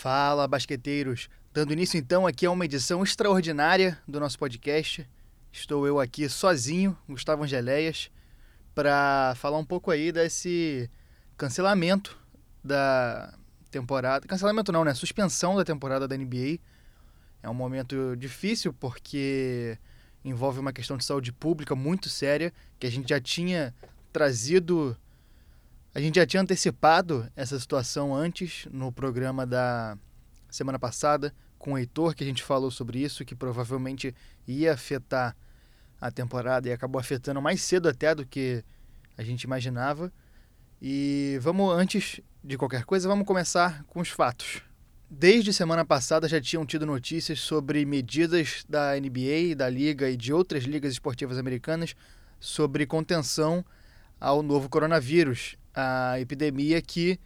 Fala, basqueteiros! Dando início então aqui a uma edição extraordinária do nosso podcast. Estou eu aqui sozinho, Gustavo Angeléias, para falar um pouco aí desse cancelamento da temporada. Cancelamento não, né? Suspensão da temporada da NBA. É um momento difícil porque envolve uma questão de saúde pública muito séria que a gente já tinha trazido a gente já tinha antecipado essa situação antes no programa da semana passada com o Heitor, que a gente falou sobre isso, que provavelmente ia afetar a temporada e acabou afetando mais cedo até do que a gente imaginava. E vamos, antes de qualquer coisa, vamos começar com os fatos. Desde semana passada já tinham tido notícias sobre medidas da NBA, da Liga e de outras ligas esportivas americanas sobre contenção ao novo coronavírus a epidemia que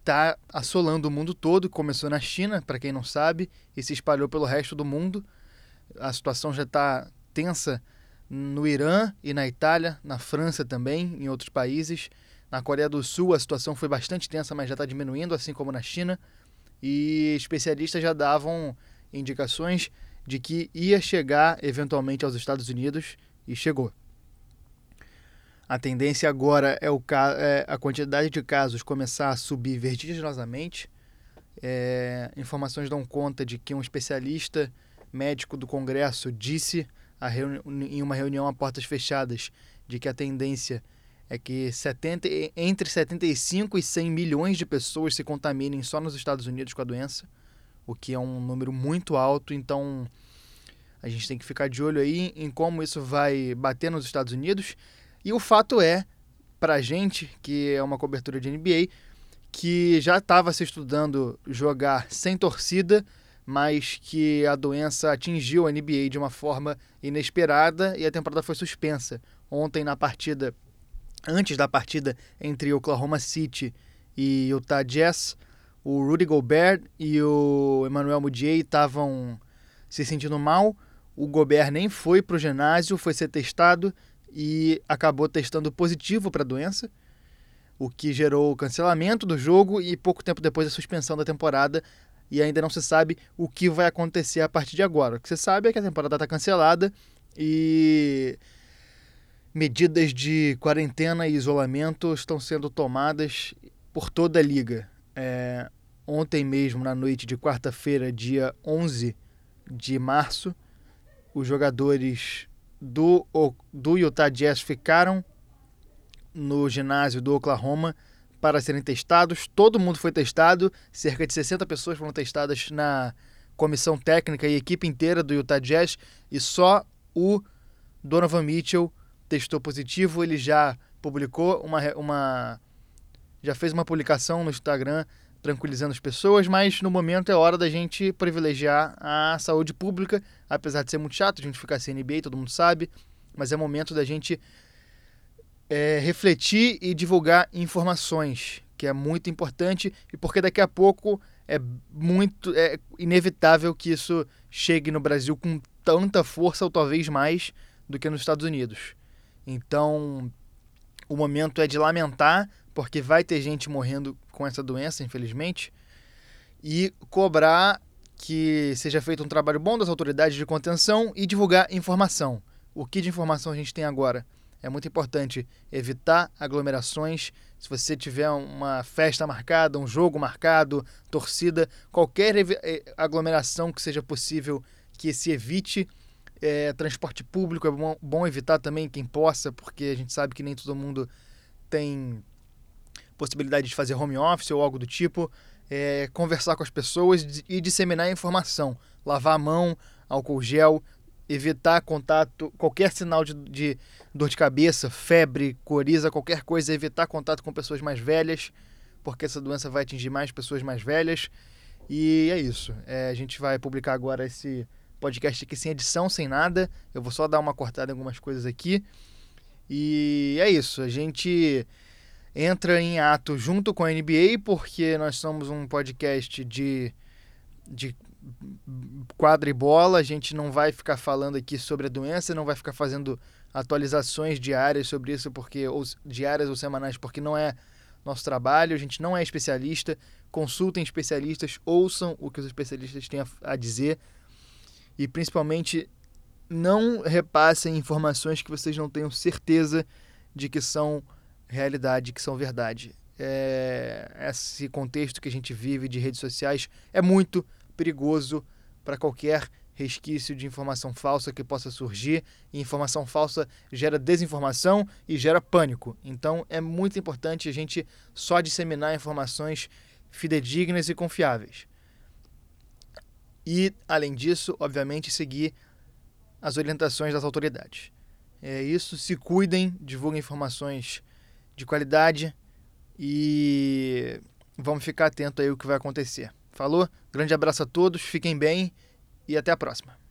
está assolando o mundo todo. Começou na China, para quem não sabe, e se espalhou pelo resto do mundo. A situação já está tensa no Irã e na Itália, na França também, em outros países. Na Coreia do Sul a situação foi bastante tensa, mas já está diminuindo, assim como na China. E especialistas já davam indicações de que ia chegar eventualmente aos Estados Unidos e chegou. A tendência agora é, o, é a quantidade de casos começar a subir vertiginosamente. É, informações dão conta de que um especialista médico do Congresso disse em uma reunião a portas fechadas de que a tendência é que 70, entre 75 e 100 milhões de pessoas se contaminem só nos Estados Unidos com a doença, o que é um número muito alto. Então a gente tem que ficar de olho aí em como isso vai bater nos Estados Unidos e o fato é, para a gente, que é uma cobertura de NBA, que já estava se estudando jogar sem torcida, mas que a doença atingiu a NBA de uma forma inesperada e a temporada foi suspensa. Ontem, na partida, antes da partida entre Oklahoma City e Utah Jazz, o Rudy Gobert e o Emmanuel Mudiay estavam se sentindo mal. O Gobert nem foi para o ginásio, foi ser testado e acabou testando positivo para a doença, o que gerou o cancelamento do jogo e pouco tempo depois a suspensão da temporada. E ainda não se sabe o que vai acontecer a partir de agora. O que se sabe é que a temporada está cancelada e medidas de quarentena e isolamento estão sendo tomadas por toda a liga. É, ontem mesmo, na noite de quarta-feira, dia 11 de março, os jogadores do, do Utah Jazz ficaram no ginásio do Oklahoma para serem testados. Todo mundo foi testado, cerca de 60 pessoas foram testadas na comissão técnica e equipe inteira do Utah Jazz e só o Donovan Mitchell testou positivo. Ele já publicou uma, uma já fez uma publicação no Instagram tranquilizando as pessoas, mas no momento é hora da gente privilegiar a saúde pública, apesar de ser muito chato a gente ficar sem NBA, todo mundo sabe, mas é momento da gente é, refletir e divulgar informações, que é muito importante, e porque daqui a pouco é muito é inevitável que isso chegue no Brasil com tanta força ou talvez mais do que nos Estados Unidos. Então, o momento é de lamentar, porque vai ter gente morrendo com essa doença, infelizmente, e cobrar que seja feito um trabalho bom das autoridades de contenção e divulgar informação. O que de informação a gente tem agora? É muito importante evitar aglomerações. Se você tiver uma festa marcada, um jogo marcado, torcida, qualquer eh, aglomeração que seja possível que se evite. É, transporte público é bom, bom evitar também quem possa, porque a gente sabe que nem todo mundo tem possibilidade de fazer home office ou algo do tipo, é, conversar com as pessoas e disseminar informação, lavar a mão, álcool gel, evitar contato, qualquer sinal de, de dor de cabeça, febre, coriza, qualquer coisa, evitar contato com pessoas mais velhas, porque essa doença vai atingir mais pessoas mais velhas. E é isso. É, a gente vai publicar agora esse podcast aqui sem edição, sem nada. Eu vou só dar uma cortada em algumas coisas aqui. E é isso. A gente entra em ato junto com a NBA, porque nós somos um podcast de, de quadra e bola, a gente não vai ficar falando aqui sobre a doença, não vai ficar fazendo atualizações diárias sobre isso, porque ou diárias ou semanais, porque não é nosso trabalho, a gente não é especialista. consultem especialistas, ouçam o que os especialistas têm a, a dizer. E principalmente não repassem informações que vocês não tenham certeza de que são realidade, que são verdade. É, esse contexto que a gente vive de redes sociais é muito perigoso para qualquer resquício de informação falsa que possa surgir. E informação falsa gera desinformação e gera pânico. Então é muito importante a gente só disseminar informações fidedignas e confiáveis. E, além disso, obviamente, seguir as orientações das autoridades. É isso, se cuidem, divulguem informações de qualidade e vamos ficar atento aí o que vai acontecer. Falou? Grande abraço a todos, fiquem bem e até a próxima.